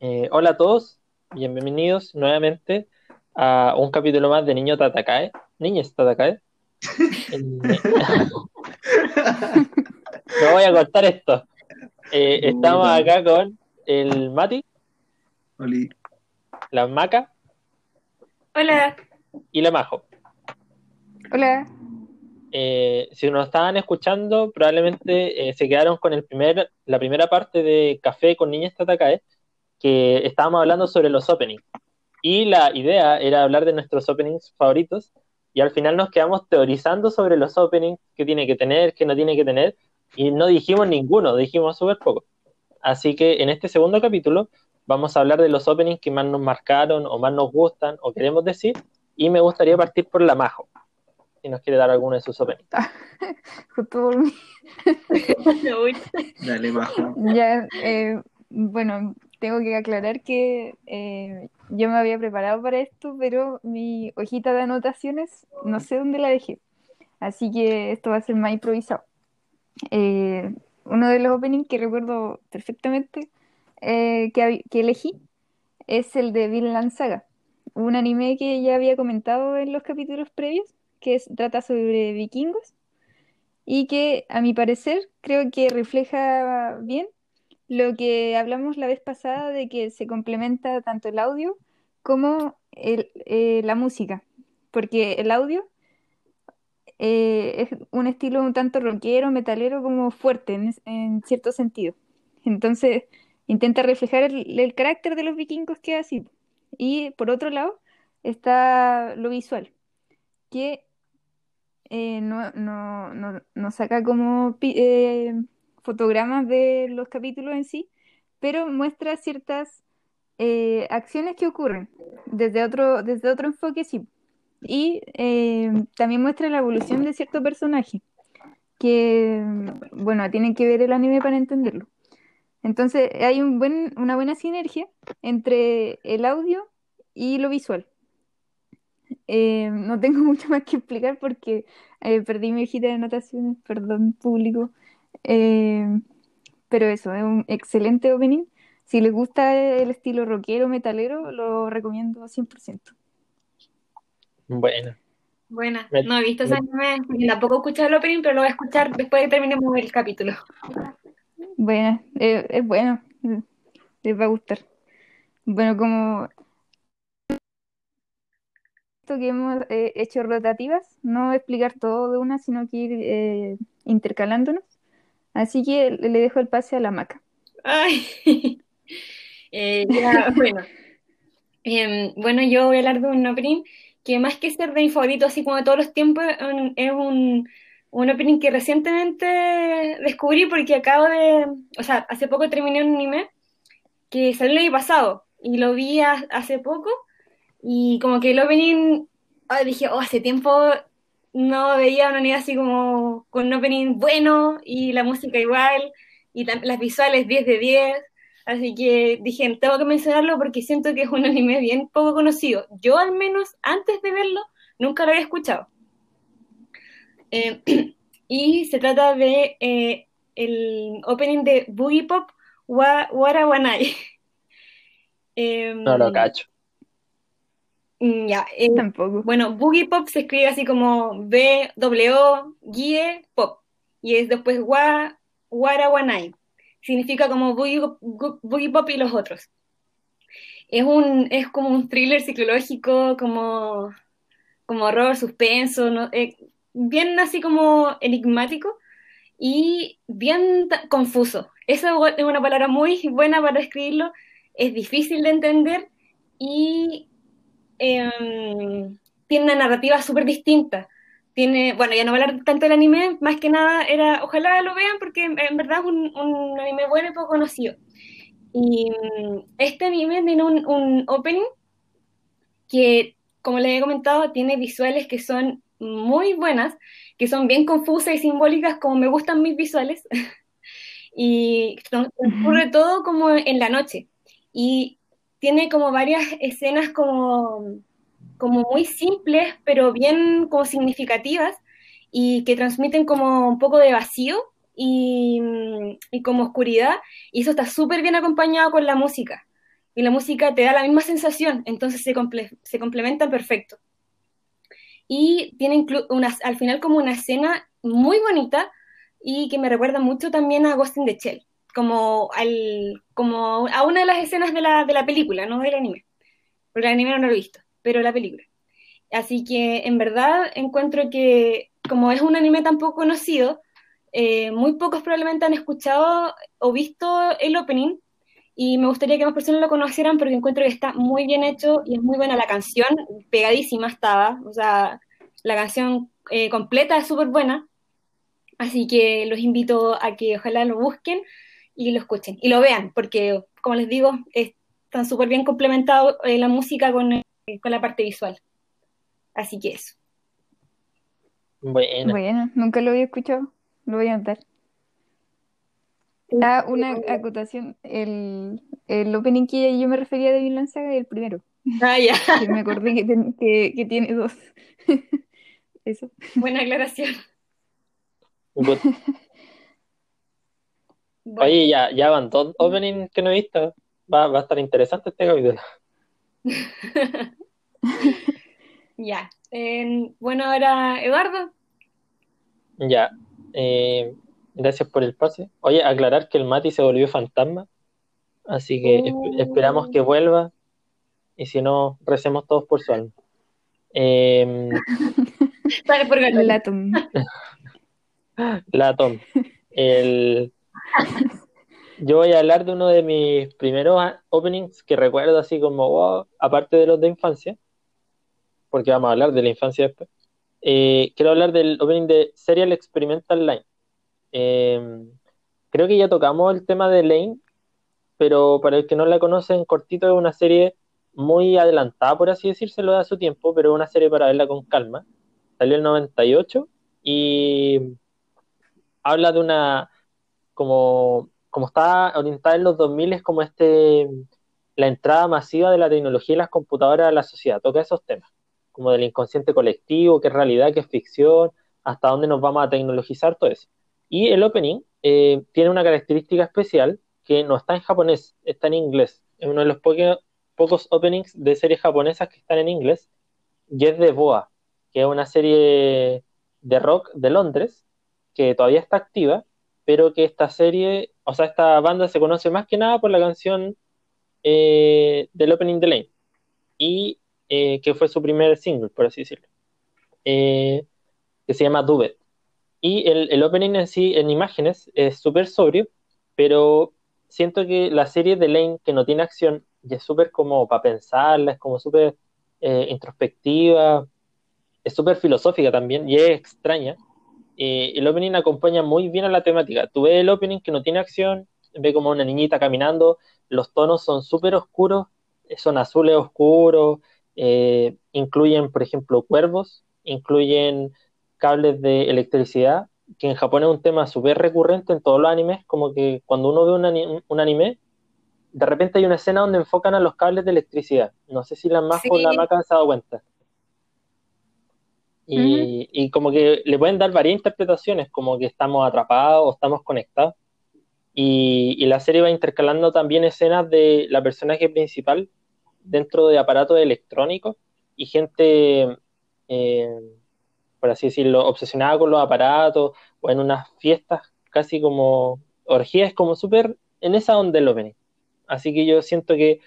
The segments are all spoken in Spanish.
Eh, hola a todos, bienvenidos nuevamente a un capítulo más de Niño Tatakae. Niños Tatakae. No voy a cortar esto. Eh, estamos acá con el Mati, Oli. la Maca Hola. y la Majo. Hola. Eh, si nos estaban escuchando, probablemente eh, se quedaron con el primer, la primera parte de Café con Niñas Tatakae, que estábamos hablando sobre los openings. Y la idea era hablar de nuestros openings favoritos, y al final nos quedamos teorizando sobre los openings, qué tiene que tener, qué no tiene que tener, y no dijimos ninguno, dijimos súper poco. Así que en este segundo capítulo vamos a hablar de los openings que más nos marcaron o más nos gustan o queremos decir, y me gustaría partir por la Majo si nos quiere dar alguno de sus openings. Justo por mí. Dale, bajo. Ya, eh, bueno, tengo que aclarar que eh, yo me había preparado para esto, pero mi hojita de anotaciones no sé dónde la dejé. Así que esto va a ser más improvisado. Eh, uno de los openings que recuerdo perfectamente eh, que, que elegí es el de Vinland Saga, un anime que ya había comentado en los capítulos previos, que es- trata sobre vikingos y que a mi parecer creo que refleja bien lo que hablamos la vez pasada de que se complementa tanto el audio como el- eh, la música, porque el audio eh, es un estilo un tanto rockero, metalero, como fuerte en, en cierto sentido. Entonces intenta reflejar el, el carácter de los vikingos que es así. Y por otro lado está lo visual, que eh, no, no, no, no saca como eh, fotogramas de los capítulos en sí, pero muestra ciertas eh, acciones que ocurren desde otro, desde otro enfoque, sí. Y eh, también muestra la evolución de cierto personaje, que, bueno, tienen que ver el anime para entenderlo. Entonces hay un buen, una buena sinergia entre el audio y lo visual. Eh, no tengo mucho más que explicar porque eh, perdí mi hojita de anotaciones, perdón, público. Eh, pero eso, es un excelente opening. Si les gusta el estilo rockero, metalero, lo recomiendo 100%. Bueno, Buena. Me- No he visto ese me- anime, tampoco he escuchado el opening, pero lo voy a escuchar después de que terminemos el capítulo. Bueno, eh, es bueno, les va a gustar. Bueno, como esto que hemos eh, hecho rotativas, no explicar todo de una, sino que ir eh, intercalándonos. Así que le dejo el pase a la maca. Ay. Eh, bueno. Em, bueno, yo voy a hablar de un opening que más que ser de mi favorito, así como de todos los tiempos, es un, un opening que recientemente descubrí porque acabo de, o sea, hace poco terminé un anime que salió el año pasado y lo vi ha- hace poco y como que el opening, ah, dije, oh, hace tiempo no veía un anime así como con un opening bueno y la música igual y las visuales 10 de 10. Así que dije, tengo que mencionarlo porque siento que es un anime bien poco conocido. Yo al menos antes de verlo nunca lo había escuchado. Eh, y se trata de eh, el opening de Boogie Pop Wa Wara Wanai. Em, no lo cacho. Mm, Ya, eh, Tampoco. bueno, Boogie Pop se escribe así como B, W, Guie, Pop. Y es después Wa, Wara Wanai. Significa como Boogie, Boogie Pop y los otros. Es un, es como un thriller psicológico, como, como horror, suspenso, ¿no? Eh, bien así como enigmático y bien confuso. Esa es una palabra muy buena para escribirlo. Es difícil de entender y em, tiene una narrativa súper distinta. Tiene, bueno, ya no voy a hablar tanto del anime, más que nada era, ojalá lo vean porque en, verdad es un, un anime bueno y poco conocido. Y mm, este anime tiene un, un opening que, como les he comentado, tiene visuales que son muy buenas, que son bien confusas y simbólicas, como me gustan mis visuales. y transcurre todo como en la noche. Y tiene como varias escenas como, como muy simples, pero bien como significativas, y que transmiten como un poco de vacío y, y como oscuridad, y eso está súper bien acompañado con la música. y la música te da la misma sensación, entonces se, comple se complementan perfecto. Y tiene al final como una escena muy bonita y que me recuerda mucho también a Ghost in the como, al, como a una de las escenas de la, de la película, no del anime, porque el anime no lo he visto, pero la película. Así que en verdad encuentro que como es un anime tan poco conocido, eh, muy pocos probablemente han escuchado o visto el opening y me gustaría que más personas lo conocieran porque encuentro que está muy bien hecho y es muy buena. La canción, pegadísima estaba, o sea, la canción eh, completa es súper buena, así que los invito a que ojalá lo busquen y lo escuchen y lo vean porque, como les digo, están súper bien complementados eh, la música con, con la parte visual. Así que eso. Bueno. Bueno, nunca lo había escuchado. Lo voy a anotar. Ah, una acotación. El, el opening que yo me refería de Vinland Saga es el primero. Ah, ya. Me acordé que, ten- que, que tiene dos. Eso. Buena aclaración. Bueno, Oye, ya, ya van dos openings que no he visto. Va, va a estar interesante este capítulo. ya. Eh, bueno, ahora Eduardo. Ya. eh, gracias por el pase. Oye, aclarar que el Mati se volvió fantasma. Así que esp- Oh. esperamos que vuelva. Y si no, recemos todos por su alma. Eh, Dale por ganar. Latum. La Tom. El... Yo voy a hablar de uno de mis primeros a- openings que recuerdo así como, wow, aparte de los de infancia, porque vamos a hablar de la infancia después. Eh, quiero hablar del opening de Serial Experimental Line. Eh, creo que ya tocamos el tema de Lane, pero para el que no la conocen, cortito es una serie muy adelantada, por así decírselo, de su tiempo, pero es una serie para verla con calma. Salió el 98 y habla de una, como, como está orientada en los 2000, es como este, la entrada masiva de la tecnología y las computadoras a la sociedad, toca esos temas, como del inconsciente colectivo, qué es realidad, qué es ficción, hasta dónde nos vamos a tecnologizar, todo eso. Y el opening eh, tiene una característica especial que no está en japonés, está en inglés. Es uno de los pocos openings de series japonesas que están en inglés, y es de Boa, que es una serie de rock de Londres, que todavía está activa, pero que esta serie, o sea, esta banda se conoce más que nada por la canción eh, del opening de Lane, y eh, que fue su primer single, por así decirlo, eh, que se llama It. Y el, el opening en sí, en imágenes, es súper sobrio, pero siento que la serie de Lane, que no tiene acción, y es súper como para pensarla, es como súper eh, introspectiva, es súper filosófica también, y es extraña. Eh, el opening acompaña muy bien a la temática. Tú ves el opening que no tiene acción, ve como una niñita caminando, los tonos son súper oscuros, eh, son azules oscuros, eh, incluyen, por ejemplo, cuervos, incluyen cables de electricidad, que en Japón es un tema súper recurrente en todos los animes, como que cuando uno ve un, ani- un anime, de repente hay una escena donde enfocan a los cables de electricidad. No sé si la Majo o la. Maca se han dado cuenta. Y, como que le pueden dar varias interpretaciones, como que estamos atrapados o estamos conectados. Y, y la serie va intercalando también escenas de la personaje principal dentro de aparatos electrónicos y gente, eh, por así decirlo, obsesionada con los aparatos o en unas fiestas casi como orgías, como súper en esa onda del opening. Así que yo siento que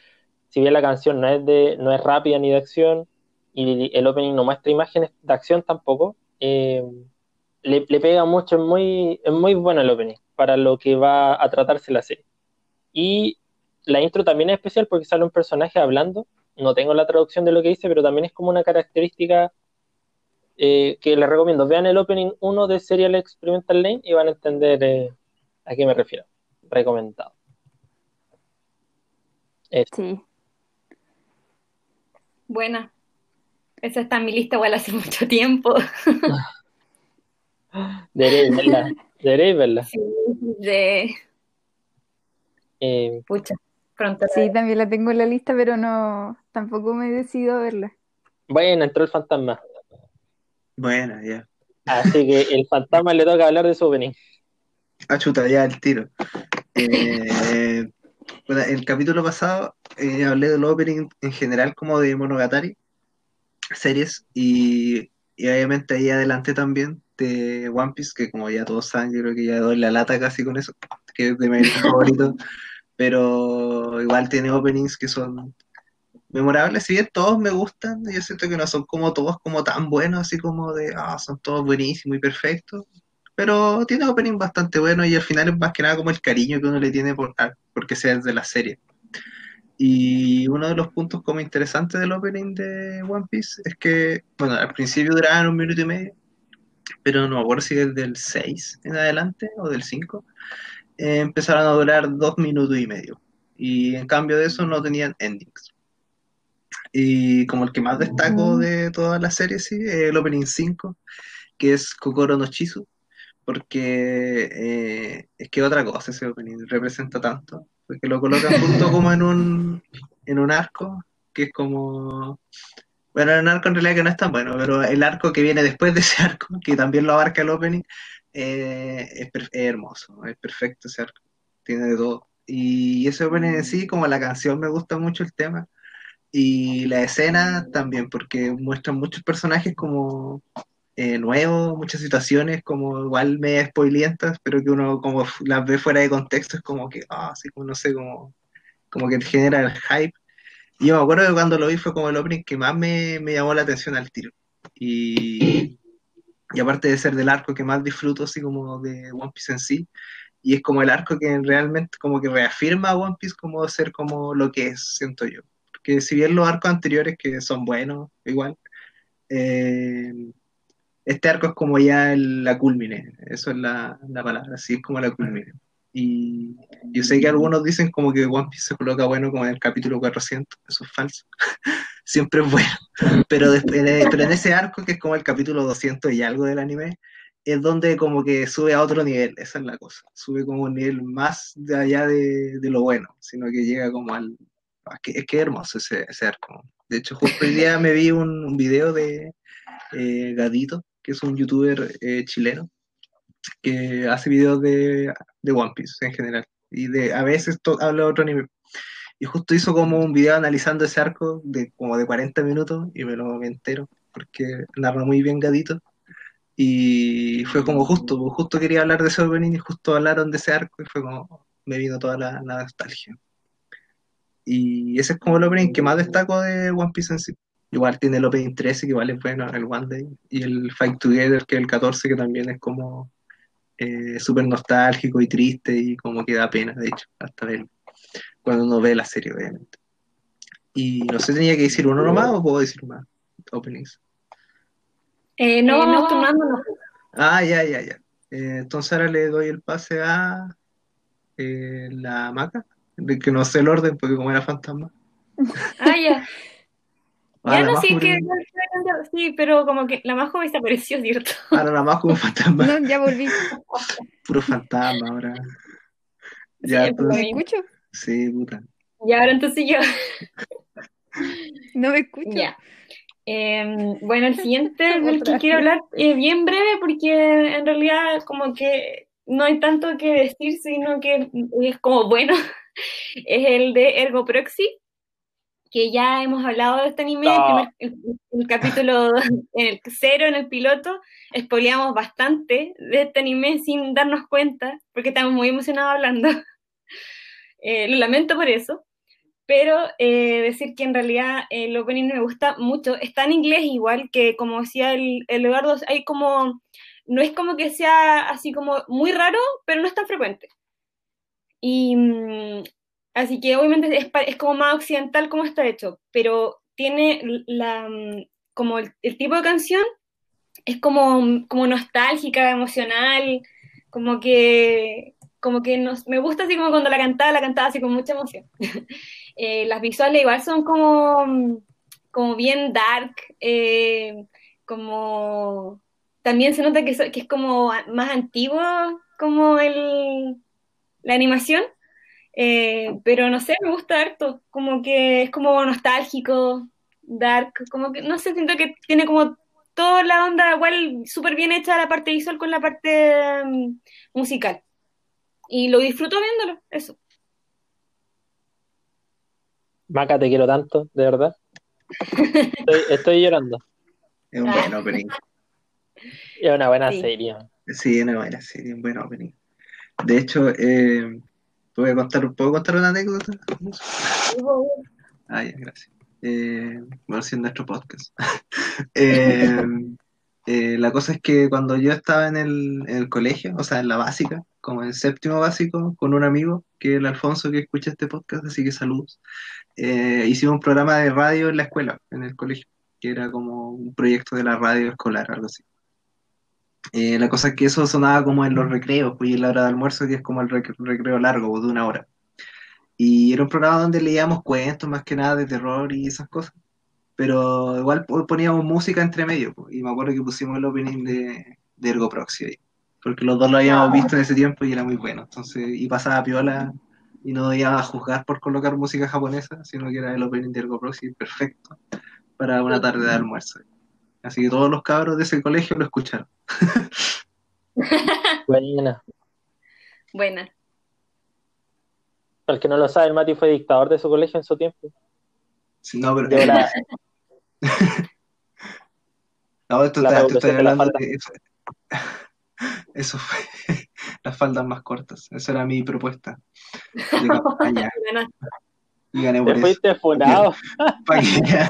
si bien la canción no es de, no es rápida ni de acción, y el opening no muestra imágenes de acción tampoco, eh, le, le pega mucho, es muy, es muy bueno el opening para lo que va a tratarse la serie. Y la intro también es especial porque sale un personaje hablando, no tengo la traducción de lo que dice, pero también es como una característica eh, que les recomiendo. Vean el opening 1 de Serial Experimental Lane y van a entender eh, a qué me refiero. Recomendado. Sí. Buena. Esa está en mi lista igual hace mucho tiempo. Deberéis verla. Deberéis verla. Sí, de Eh, pucha, pronto. Sí, también la tengo en la lista, pero no, tampoco me he decidido a verla. bueno, entró el fantasma. Buena, ya. Así que el fantasma le toca hablar de su opening. Ah, chuta, ya el tiro. Eh, bueno, el capítulo pasado eh, hablé del opening en general como de Monogatari, series, y, y obviamente ahí adelante también de One Piece, que como ya todos saben, yo creo que ya doy la lata casi con eso, que es de mi favorito, pero igual tiene openings que son memorables, si bien todos me gustan, yo siento que no son como todos como tan buenos, así como de, ah, son todos buenísimos y perfectos, pero tiene openings bastante buenos y al final es más que nada como el cariño que uno le tiene por, porque sea de la serie. Y uno de los puntos como interesantes del opening de One Piece es que, bueno, al principio duraban un minuto y medio, pero no me acuerdo si es del 6 en adelante o del 5, eh, empezaron a durar dos minutos y medio. Y en cambio de eso no tenían endings. Y como el que más destaco de toda la serie, sí, el opening 5, que es Kokoro no Chizu, porque eh, es que otra cosa ese opening representa tanto, porque lo colocan justo como en un, en un arco, que es como bueno, un arco en realidad que no es tan bueno, pero el arco que viene después de ese arco, que también lo abarca el opening, eh, es, es, hermoso, es perfecto ese arco, tiene de todo. Y ese opening en sí, como la canción, me gusta mucho el tema. Y la escena también, porque muestran muchos personajes como eh, nuevos, muchas situaciones como igual me spoilientas, pero que uno como las ve fuera de contexto, es como que, ah, así como no sé, como, como que te genera el hype y yo me acuerdo que cuando lo vi fue como el opening que más me, me llamó la atención al tiro. Y, y, aparte de ser del arco que más disfruto, así como de One Piece en sí, y es como el arco que realmente como que reafirma a One Piece como ser como lo que es, siento yo. Porque si bien los arcos anteriores que son buenos, igual, eh, este arco es como ya el, la culmine, eso es la, la palabra, así es como la culmine. Y yo sé que algunos dicen como que One Piece se coloca bueno como en el capítulo 400, eso es falso. Siempre es bueno. Pero, después, pero en ese arco, que es como el capítulo 200 y algo del anime, es donde como que sube a otro nivel, esa es la cosa. Sube como un nivel más de allá de, de lo bueno, sino que llega como al... Es que es, hermoso ese, ese, arco. De hecho, justo hoy día me vi un, un video de eh, Gadito, que es un youtuber eh, chileno, que hace videos de, One Piece en general. Y de a veces habla de otro anime. Y justo hizo como un video analizando ese arco de como de 40 minutos y me lo entero porque narra muy bien Gadito. Y fue como justo, pues, justo quería hablar de ese opening y justo hablaron de ese arco y fue como me vino toda la, la nostalgia. Y ese es como el opening que más destaco de One Piece en sí. Igual tiene el opening 13 que igual es bueno, el One Day, y el Fight Together que es el 14 que también es como eh, súper nostálgico y triste y como que da pena, de hecho, hasta verlo, cuando uno ve la serie, obviamente. Y no sé, tenía que decir uno nomás o puedo decir más openings. Eh, no, vamos turnándonos. Ah, ya, ya, ya. Eh, entonces ahora le doy el pase a eh, la maca, de que no sé el orden porque como era fantasma. Ah, ya. Ya no, sí, que sí, pero como que la Majo desapareció, ¿cierto? Ahora la Majo un fantasma. No, ya volví. Puro fantasma ahora. Ya, sí, ¿Me escucho? Sí, puta. Y ahora entonces yo. No me escucho. Ya. Eh, bueno, el siguiente del que quiero hablar es bien breve porque en realidad como que no hay tanto que decir, sino que es como bueno. Es el de Ergo Proxy que ya hemos hablado de este anime, no. el, el, el, capítulo en el cero, en el piloto, spoileamos bastante de este anime sin darnos cuenta, porque estamos muy emocionados hablando. Eh, lo lamento por eso, pero eh, decir que en realidad el opening me gusta mucho. Está en inglés igual que, como decía el, el Eduardo, hay como, no es como que sea así como muy raro, pero no es tan frecuente. Y mm, Así que obviamente es, es, como más occidental como está hecho, pero tiene la, como el, tipo de canción es como, como nostálgica, emocional, como que, como que nos, me gusta así como cuando la cantaba, la cantaba así con mucha emoción. eh, las visuales igual son como, como bien dark, eh, como también se nota que, que es como más antiguo como el, la animación eh, pero no sé, me gusta harto, como que es como nostálgico, dark, como que no sé, siento que tiene como toda la onda igual súper bien hecha la parte visual con la parte um, musical. Y lo disfruto viéndolo, eso. Maca, te quiero tanto, de verdad. Estoy, estoy llorando. Es un Ah. buen opening. Es una buena Sí. serie. Sí, es una buena serie, un buen opening. De hecho, eh, te voy a contar, ¿puedo contar una anécdota? Ah, ya, gracias. Eh, bueno, en nuestro podcast. Eh, eh, la cosa es que cuando yo estaba en el, en el colegio, o sea, en la básica, como en séptimo básico, con un amigo, que es el Alfonso que escucha este podcast, así que saludos, eh, hicimos un programa de radio en la escuela, en el colegio, que era como un proyecto de la radio escolar, algo así. Eh, la cosa es que eso sonaba como en los recreos, pues, y en la hora de almuerzo, que es como el rec- recreo largo, pues, de una hora. Y era un programa donde leíamos cuentos más que nada de terror y esas cosas. Pero igual po- poníamos música entre medio. po, Y me acuerdo que pusimos el opening de, de Ergo Proxy ahí. Porque los dos lo habíamos visto en ese tiempo y era muy bueno. Entonces, y pasaba piola y no iba a juzgar por colocar música japonesa, sino que era el opening de Ergo Proxy perfecto para una tarde de almuerzo. Así que todos los cabros de ese colegio lo escucharon. Buena. Buena. Para el que no lo sabe, el Mati fue dictador de su colegio en su tiempo. Sí, No, pero la- No, esto La está- estoy la hablando de eso. Eso fue las faldas más cortas. Esa era mi propuesta de campaña. Buena. Y gané Te por eso. fuiste funado. Pa' que ya-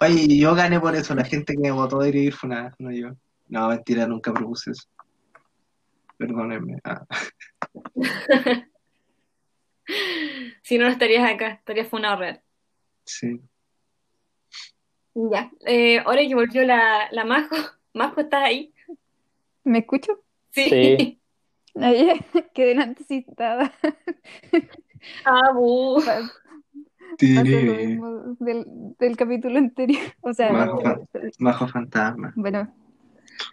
Oye, yo gané por eso. La gente que me votó debería ir funada, no yo. No, mentira, nunca propuse eso. Perdónenme. Ah, Si no, no estarías acá, estarías funado real. sí. Ya. Eh, ahora que volvió la, la Majo. Majo, ¿estás ahí? ¿Me escucho? Sí. Sí. Ayer, que delante sí estaba. Ah, lo mismo del, del capítulo anterior. O sea, Majo, fan- Majo fantasma. bueno,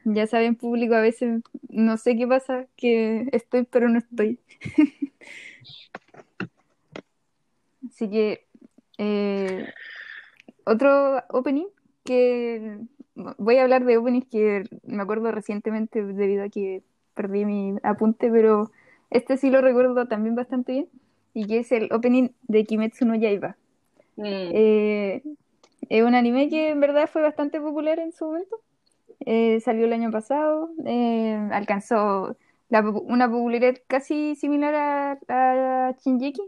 ya saben, público, a veces no sé qué pasa, que estoy pero no estoy. Así que, eh, otro opening que voy a hablar de openings que me acuerdo recientemente debido a que perdí mi apunte, pero este sí lo recuerdo también bastante bien, y que es el opening de Kimetsu no Yaiba. Mm. Eh, es un anime que en verdad fue bastante popular en su momento. Eh, salió el año pasado, eh, alcanzó la una popularidad casi similar a, a Shingeki,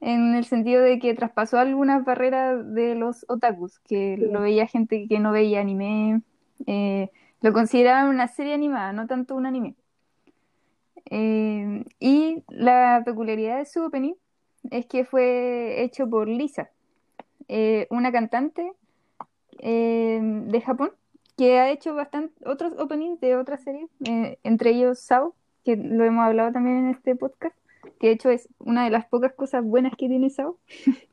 en el sentido de que traspasó algunas barreras de los otakus, que lo veía gente que no veía anime, eh, lo consideraban una serie animada, no tanto un anime. Eh, y la peculiaridad de su opening es que fue hecho por Lisa, eh, una cantante eh, de Japón que ha hecho bastante otros openings de otras series, entre ellos Sao, que lo hemos hablado también en este podcast, que de hecho es una de las pocas cosas buenas que tiene Sao.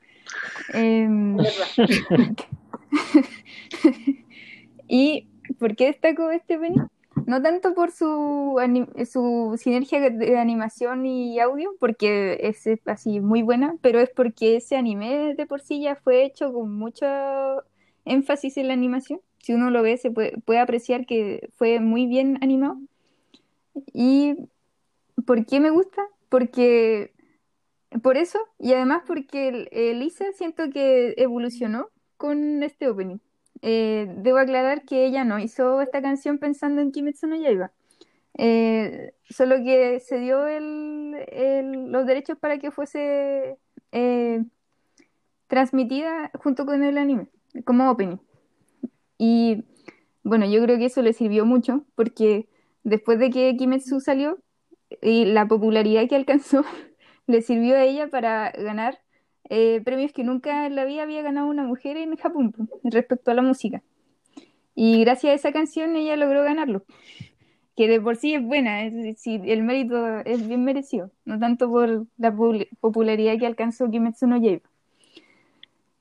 Em, ¿Y por qué destaco este opening? No tanto por su, sinergia de animación y audio, porque es así muy buena, pero es porque ese anime de por sí ya fue hecho con mucho énfasis en la animación. Si uno lo ve, se puede, apreciar que fue muy bien animado. ¿Y por qué me gusta? Porque por eso, y además porque Elisa siento que evolucionó con este opening. Eh, debo aclarar que ella no hizo esta canción pensando en Kimetsu no Yaiba. Eh, solo que se dio los derechos para que fuese eh, transmitida junto con el anime, como opening. Y bueno, yo creo que eso le sirvió mucho porque después de que Kimetsu salió y la popularidad que alcanzó, le sirvió a ella para ganar eh, premios que nunca en la vida había ganado una mujer en Japón respecto a la música. Y gracias a esa canción ella logró ganarlo, que de por sí es buena, es decir, el mérito es bien merecido, no tanto por la popul- popularidad que alcanzó Kimetsu no Yaiba.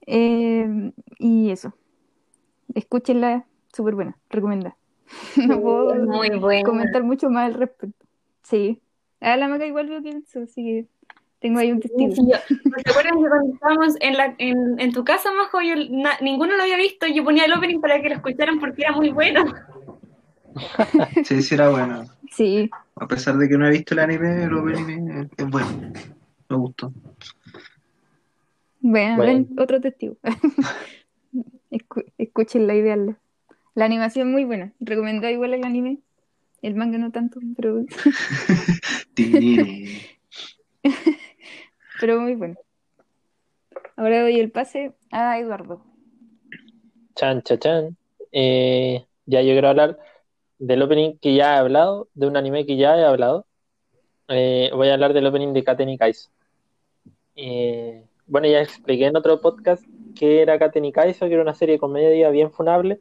Eh, y eso, escúchenla, súper buena, recomendada. No puedo muy comentar mucho más al respecto. Sí, a la Maca igual veo Kimetsu, así que tengo ahí un testigo. Sí, yo- ¿Te acuerdas que cuando estábamos en, la, en, en tu casa, Majo, yo, na- ninguno lo había visto, yo ponía el opening para que lo escucharan porque era muy bueno. Sí, sí era bueno. Sí, A pesar de que no he visto el anime, el opening es, es bueno. Me gustó. Bueno, Bueno. ven, otro testigo. Escu- escuchen la idea. La animación muy buena. Recomendado igual el anime. El manga no tanto, pero. pero muy bueno. Ahora doy el pase a Eduardo. Chan, chan, chan. Eh, ya yo quiero hablar del opening que ya he hablado, de un anime que ya he hablado. Eh, voy a hablar del opening de Katen y Kaizo. Eh, bueno, ya expliqué en otro podcast que era Katen y Kaizo, que era una serie de comedia bien funable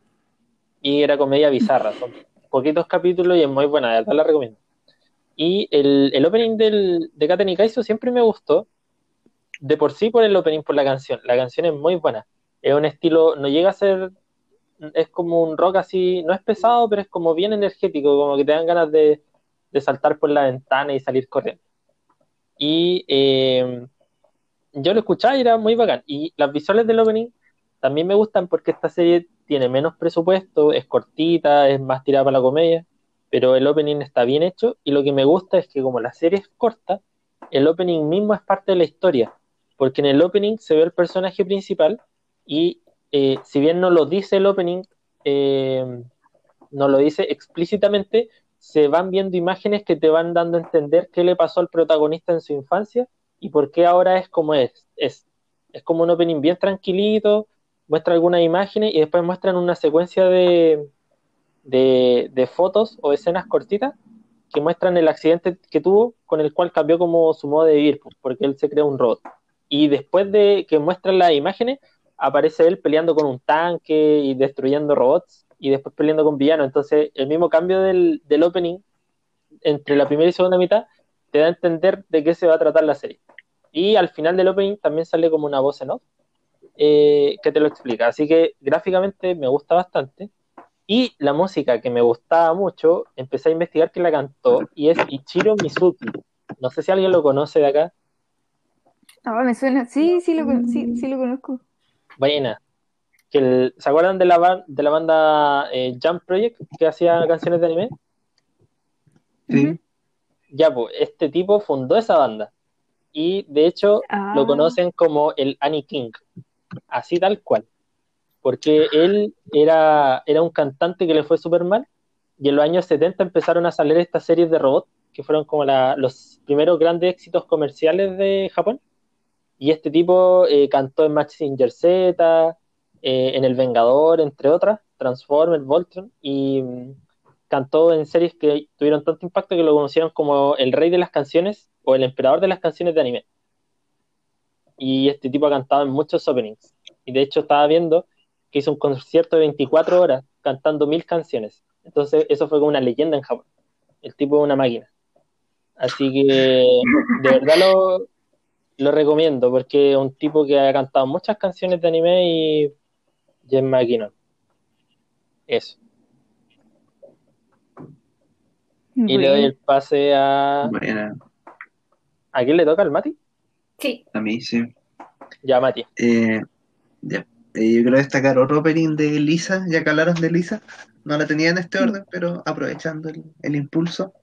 y era comedia bizarra. Son poquitos capítulos y es muy buena, de verdad la recomiendo. Y el, opening del, de Katen y Kaizo siempre me gustó, de por sí por el opening, por la canción. La canción es muy buena. Es un estilo, no llega a ser, es como un rock así, no es pesado, pero es como bien energético, como que te dan ganas de, de saltar por la ventana y salir corriendo. Y eh, yo lo escuchaba y era muy bacán. Y las visuales del opening también me gustan porque esta serie tiene menos presupuesto, es cortita, es más tirada para la comedia, pero el opening está bien hecho y lo que me gusta es que como la serie es corta, el opening mismo es parte de la historia, porque en el opening se ve el personaje principal y eh, si bien no lo dice el opening, eh, no lo dice explícitamente, se van viendo imágenes que te van dando a entender qué le pasó al protagonista en su infancia y por qué ahora es como es. Es, como un opening bien tranquilito, muestra algunas imágenes y después muestran una secuencia de fotos o escenas cortitas que muestran el accidente que tuvo con el cual cambió como su modo de vivir, pues, porque él se creó un robot. Y después de que muestran las imágenes, aparece él peleando con un tanque y destruyendo robots y después peleando con villanos. Entonces, el mismo cambio del, del opening entre la primera y segunda mitad te da a entender de qué se va a tratar la serie. Y al final del opening también sale como una voz en off eh, que te lo explica. Así que gráficamente me gusta bastante. Y la música que me gustaba mucho, empecé a investigar quién la cantó y es Ichiro Mizuki. No sé si alguien lo conoce de acá. Ah, me suena. Sí, sí lo, sí, sí lo conozco. Buena. Que el- ¿Se acuerdan de la, de la banda eh, Jump Project que hacía canciones de anime? Sí. Ya, pues, este tipo fundó esa banda. Y de hecho Ah. lo conocen como el Annie King. Así tal cual. Porque él era, era un cantante que le fue súper mal. Y en los años 70 empezaron a salir estas series de robots, que fueron como la- los primeros grandes éxitos comerciales de Japón. Y este tipo eh, cantó en Mazinger Z, eh, en El Vengador, entre otras, Transformers, Voltron, y mm, cantó en series que tuvieron tanto impacto que lo conocieron como el rey de las canciones o el emperador de las canciones de anime. Y este tipo ha cantado en muchos openings. Y de hecho estaba viendo que hizo un concierto de 24 horas cantando mil canciones. Entonces eso fue como una leyenda en Japón. El tipo es una máquina. Así que de verdad lo, lo recomiendo porque es un tipo que ha cantado muchas canciones de anime y, es máquina. Eso. Y le doy el pase a... Buena, ¿A quién le toca? ¿Al Mati? Sí, a mí sí. Ya, Mati. Eh, ya. Eh, yo quiero destacar otro opening de Lisa, ya que hablaron de Lisa. No la tenía en este orden, pero aprovechando el, el impulso,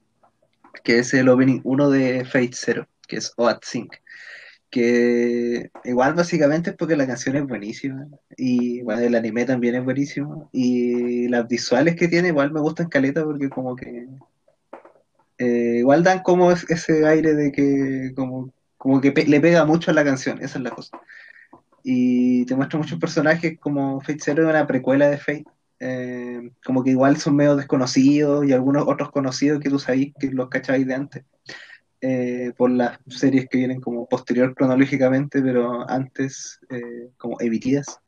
que es el opening 1 de Fate Zero, que es Oat Sync. Que igual básicamente es porque la canción es buenísima y bueno, el anime también es buenísimo y las visuales que tiene igual me gustan caleta porque como que eh, igual dan como es- ese aire de que como, como que le pega mucho a la canción, esa es la cosa. Y te muestra muchos personajes como Fate Zero es una precuela de Fate, eh, como que igual son medio desconocidos y algunos otros conocidos que tú sabís que los cacháis de antes, eh, por las series que vienen como posterior cronológicamente, pero antes eh, como emitidas.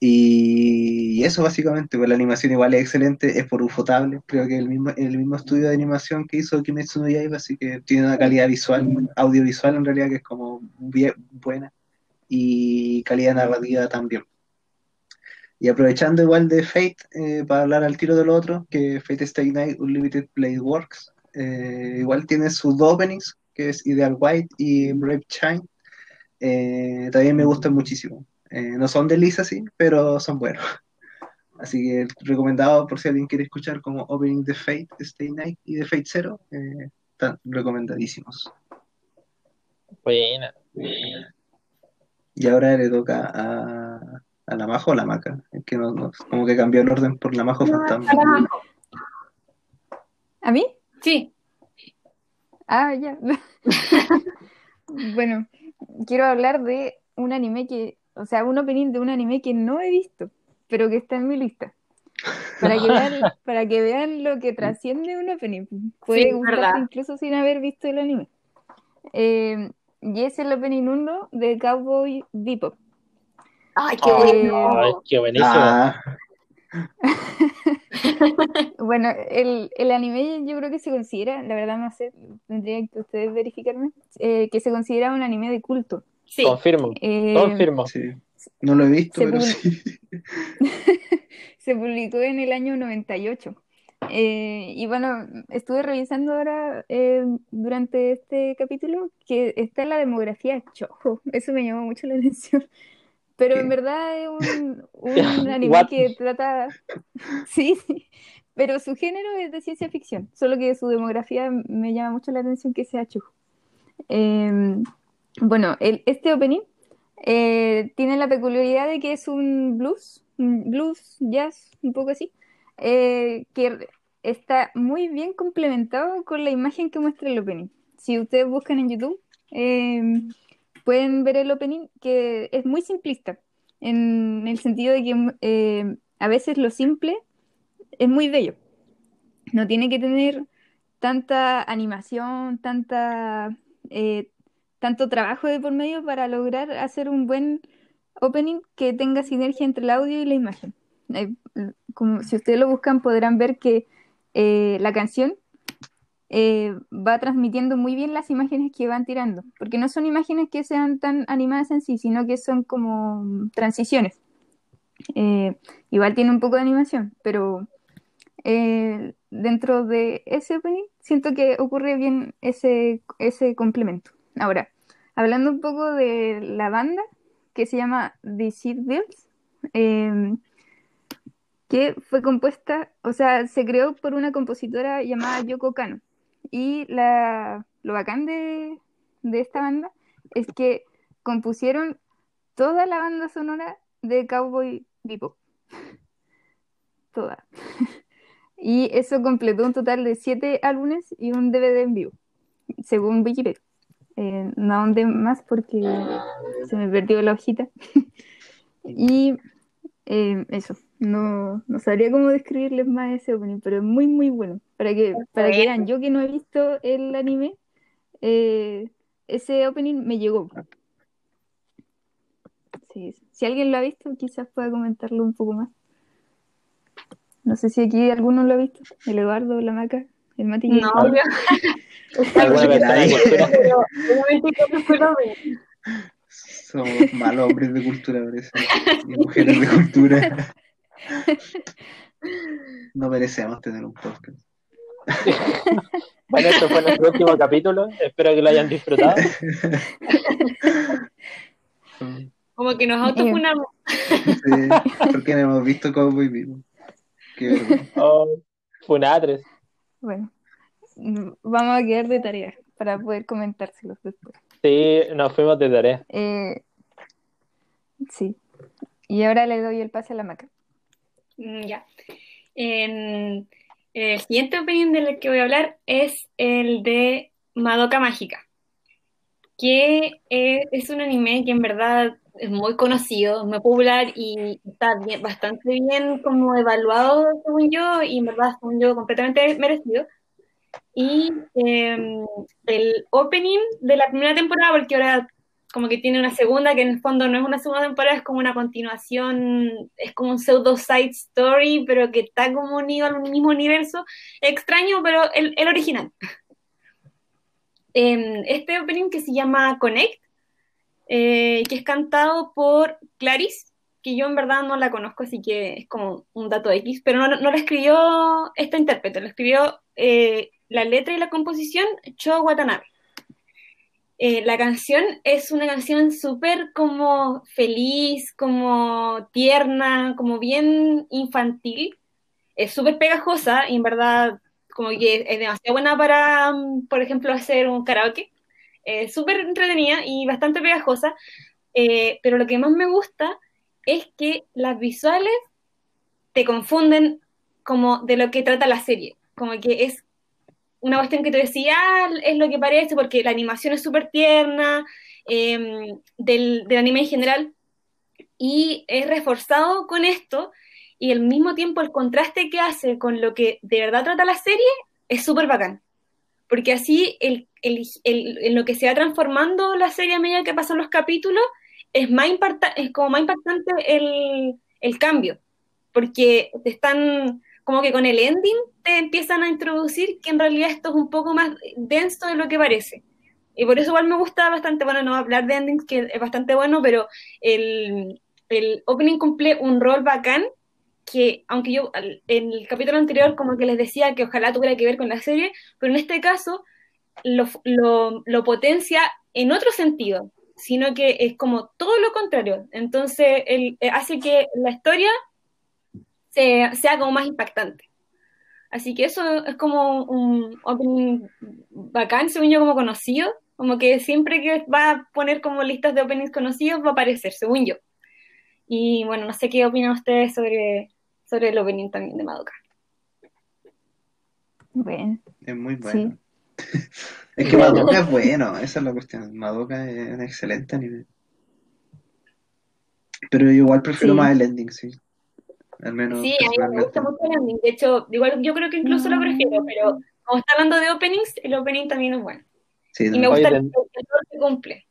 Y eso básicamente, pues la animación igual es excelente, es por Ufotable, creo que el mismo, el mismo estudio de animación que hizo Kimetsu no Yaiba, así que tiene una calidad visual, audiovisual en realidad que es como bien buena y calidad narrativa también. Y aprovechando igual de Fate, eh, para hablar al tiro del otro, que Fate Stay Night Unlimited Blade Works, eh, igual tiene sus dos openings, que es Ideal White y Brave Shine. Eh, también me gustan muchísimo. Eh, no son de Lisa, sí, pero son buenos. Así que recomendado por si alguien quiere escuchar como opening de Fate Stay Night y de Fate Zero, eh, están recomendadísimos. Buena. Y Y ahora le toca a, a la Majo o la Maca. Es que no, no- como que cambió el orden por la Majo fantasma. ¿A mí? Sí, Ah, ya. Bueno, quiero hablar de un anime que, o sea, un opening de un anime que no he visto, pero que está en mi lista. Para que vean, para que vean lo que trasciende un opening. Puede Sí, verdad. incluso sin haber visto el anime. Eh, y es el opening 1 de Cowboy Bebop. Ay, qué Eh, bueno. Ay, qué buenísimo. Ah, Bueno, el, el anime yo creo que se considera, la verdad no sé, tendrían que ustedes verificarme, eh, que se considera un anime de culto. Sí, Confirmo, Eh, confirmo. sí. No lo he visto, pero sí. se publicó en el año 98. Eh, y bueno, estuve revisando ahora eh, durante este capítulo que está la demografía Chojo. Eso me llamó mucho la atención. Pero en ¿Qué? verdad es un, un anime What? que trata... Sí, sí. Pero su género es de ciencia ficción. Solo que su demografía me llama mucho la atención que sea Chojo. Eh, bueno, el, este opening eh, tiene la peculiaridad de que es un blues, blues, jazz, un poco así, eh, que está muy bien complementado con la imagen que muestra el opening. Si ustedes buscan en YouTube, eh, pueden ver el opening que es muy simplista, en el sentido de que eh, a veces lo simple es muy bello. No tiene que tener tanta animación, tanta, eh, tanto trabajo de por medio para lograr hacer un buen opening que tenga sinergia entre el audio y la imagen. Eh, como si ustedes lo buscan podrán ver que eh, la canción eh, va transmitiendo muy bien las imágenes que van tirando, porque no son imágenes que sean tan animadas en sí, sino que son como mm, transiciones. Eh, igual tiene un poco de animación, pero eh, dentro de ese opening siento que ocurre bien ese, ese complemento. Ahora, hablando un poco de la banda que se llama The Seed Bills, eh, que fue compuesta, o sea, se creó por una compositora llamada Yoko Kano. Y la, lo bacán de, de esta banda es que compusieron toda la banda sonora de Cowboy Bebop. Toda. Y eso completó un total de siete álbumes y un DVD en vivo, según Wikipedia. Eh, no ahondé más porque se me perdió la hojita. y eh, eso, no, no sabría cómo describirles más ese opening, pero es muy, muy bueno. Para que, para que vean, yo que no he visto el anime, eh, ese opening me llegó. Sí, si alguien lo ha visto, quizás pueda comentarlo un poco más. No sé si aquí alguno lo ha visto. El Eduardo, la Maca, el Mati. no, no. Somos malos hombres de cultura, parece. Y mujeres de cultura. No merecemos tener un podcast. Bueno, este fue nuestro último capítulo. Espero que lo hayan disfrutado. Como que nos autofunamos. Sí, porque no hemos visto Cowboy Vivo. Qué vergüenza. Oh, Funatres. Bueno, vamos a quedar de tarea para poder comentárselos después. Sí, nos fuimos de tarea. Eh, sí. Y ahora le doy el pase a la Maca. Mm, Ya. En- el siguiente opinión del que voy a hablar es el de Madoka Mágica, que eh, es un anime que en verdad es muy conocido, muy popular y está bien, bastante bien como evaluado, según yo, y en verdad, según yo, completamente merecido. Y eh, el opening de la primera temporada, porque ahora como que tiene una segunda, que en el fondo no es una segunda temporada, es como una continuación, es como un pseudo side story, pero que está como unido al mismo universo. Extraño, pero el, el original. Em, este opening que se llama Connect, eh, que es cantado por Clarice, que yo en verdad no la conozco, así que es como un dato X, pero no, no la escribió esta intérprete, lo escribió eh, la letra y la composición Cho Watanabe. Eh, la canción es una canción súper como feliz, como tierna, como bien infantil. Es súper pegajosa y en verdad como que es demasiado buena para, mm, por ejemplo, hacer un karaoke. Es súper entretenida y bastante pegajosa, Eh, pero lo que más me gusta es que las visuales te confunden como de lo que trata la serie. Como que es una cuestión que te decía, ah, es lo que parece, porque la animación es súper tierna, eh, del, del anime en general, y es reforzado con esto, y al mismo tiempo el contraste que hace con lo que de verdad trata la serie es súper bacán. Porque así el, el, en lo que se va transformando la serie a medida que pasan los capítulos, es, más impacta, es como más impactante el, el cambio. Porque te están, como que con el ending empiezan a introducir que en realidad esto es un poco más denso de lo que parece. Y por eso igual me gusta bastante, bueno, no hablar de endings, que es bastante bueno, pero el, el opening cumple un rol bacán que, aunque yo en el capítulo anterior como que les decía que ojalá tuviera que ver con la serie, pero en este caso lo, lo, lo potencia en otro sentido, sino que es como todo lo contrario. Entonces, él, hace que la historia sea, sea como más impactante. Así que eso es como un opening bacán, según yo, como conocido. Como que siempre que va a poner como listas de openings conocidos va a aparecer, según yo. Y bueno, no sé qué opinan ustedes sobre, sobre el opening también de Madoka. Bueno, Es muy bueno. es que Madoka es bueno, esa es la cuestión. Madoka es un excelente anime. Pero yo igual prefiero Sí. más el ending, sí. Al menos Sí, a mí me gusta mucho el ending. De hecho, igual yo creo que incluso lo prefiero, pero como está hablando de openings, el opening también es bueno. Sí, Y me Oye, gusta el, ten- el que cumple.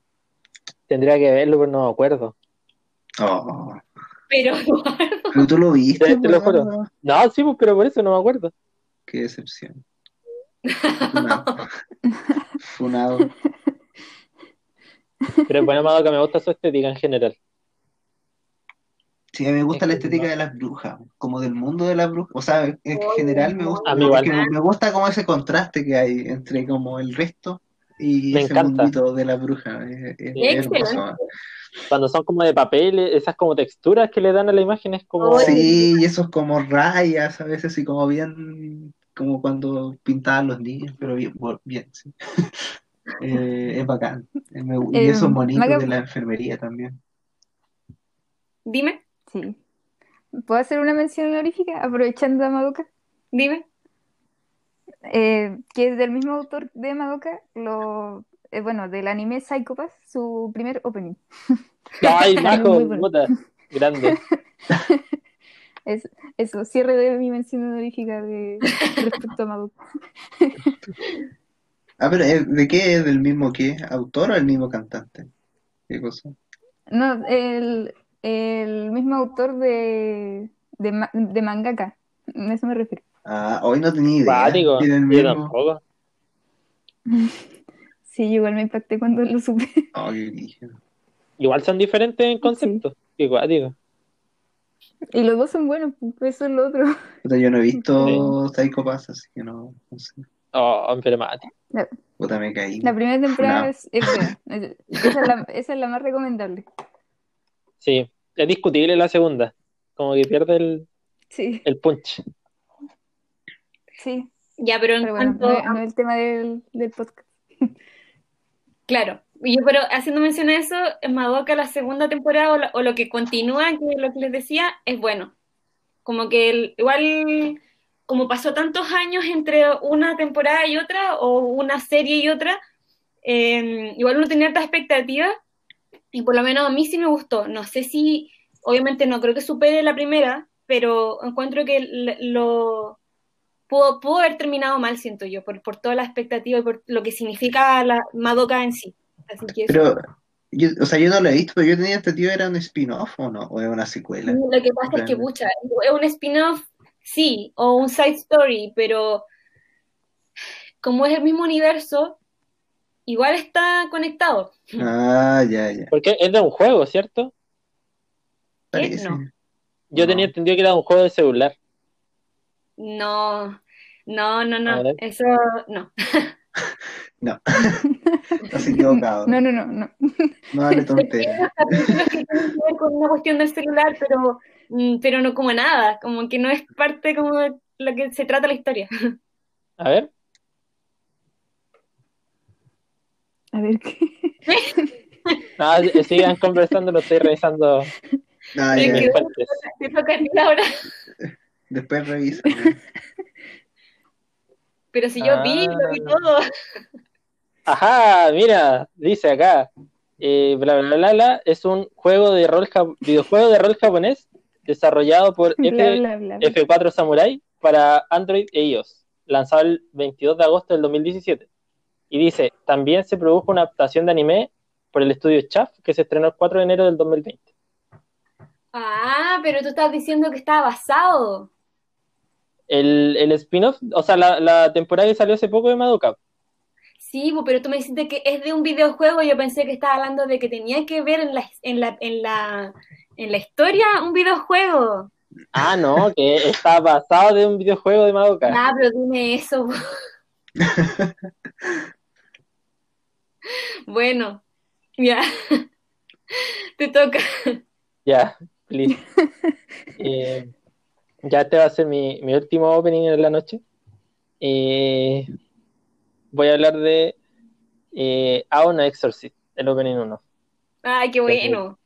Tendría que verlo, pero no me acuerdo. Oh, Pero pero tú lo viste, Te- te lo juro. weón. No, sí, pues, pero por eso no me acuerdo. Qué decepción. Funado. Funado. Pero bueno, Madoka, me gusta su estética en general. Sí, a mí me gusta Es la estética no. de las brujas, como del mundo de las brujas. O sea, en general me gusta, me, gusta como ese contraste que hay entre como el resto y Me ese encanta. mundito de las brujas. Es, es-. Cuando son como de papel, esas como texturas que le dan a la imagen es como... Sí, y esos como rayas a veces y como bien, como cuando pintaban los niños, pero bien, bien, sí. Eh, es bacán. Eh, y Eh, esos monitos Maga- de la enfermería también. dime, sí. ¿Puedo hacer una mención honorífica aprovechando a Madoka? dime. Eh, que es del mismo autor de Madoka, lo, eh, bueno, del anime Psycho Pass, su primer opening. ¡Ay, majo! Puta, grande. Es, eso, cierre de mi mención honorífica de, respecto a Madoka. Ah, pero ¿eh, ¿de qué es del mismo qué? ¿Autor o el mismo cantante? ¿Qué cosa? No, el, el mismo autor de, de, de mangaka, a eso me refiero. Ah, hoy no tenía idea. Yo tampoco. Sí, igual me impacté cuando lo supe. Oh. Igual son diferentes en concepto. Igual, digo. Y los dos son buenos, pues, eso es lo otro. Puta, yo no he visto Psycho Pass, así que no, no sé. Oh, enfermate. Puta, me caí. La primera temporada es, es buena. Esa es la, esa es la más recomendable. Sí, es discutible la segunda. Como que pierde el, Sí, el punch. sí. Ya, pero en Pero bueno, cuanto no, el tema del, del podcast. Claro, y yo pero haciendo mención a eso, en Madoka la segunda temporada o, la- o lo que continúa, que lo que les decía, es bueno. Como que el- igual, como pasó tantos años entre una temporada y otra, o una serie y otra, eh, igual uno tenía altas expectativas, y por lo menos a mí sí me gustó. No sé si, obviamente no creo que supere la primera, pero encuentro que lo pudo, pudo haber terminado mal, siento yo, por, por toda la expectativa y por lo que significa la Madoka en sí. Así que eso. Pero, yo, o sea, yo no lo he visto, pero yo tenía entendido era un spin-off o no, o es una secuela. Lo que pasa es que, pucha, es un spin-off, sí, o un side story, pero como es el mismo universo, igual está conectado. Ah, ya, ya. Porque es de un juego, ¿cierto? Parece. No. Yo No. tenía entendido que era un juego de celular. No, no, no, no, ver. eso no. No. Estás equivocado. No, no, no, no. No unos capítulos que tienen que ver con una cuestión del celular, pero, mm, pero no como nada, como que no es parte como de lo que se trata la historia. A ver. A ver qué. No, eh, sigan conversando, lo estoy revisando. Ah, Es ya. que- fuentes. Te toca a ti ahora. Después revisa. Pero si yo vi, lo vi Ah. todo. Ajá, mira, dice acá. eh, bla, bla, bla, bla, es un juego de rol ja- videojuego de rol japonés desarrollado por Bla, F- bla, bla. bla. F4 Samurai para Android e iOS, lanzado el 22 de agosto del 2017. Y dice, también se produjo una adaptación de anime por el estudio Chaff, que se estrenó el 4 de enero del 2020. Ah, pero tú estás diciendo que estaba basado. El, el spin-off, o sea, la, la temporada que salió hace poco de Madoka. Sí, pero tú me dijiste que es de un videojuego yo pensé que estaba hablando de que tenía que ver en la, en la, en la, en la historia un videojuego. Ah, no, que está basado de un videojuego de Madoka. Ah, pero dime eso. bu. Bueno, ya. Te toca. Ya, please. Eh, ya este va a ser mi, mi último opening en la noche. Eh, voy a hablar de eh, Aon Exorcist, el opening 1. Ay, qué bueno.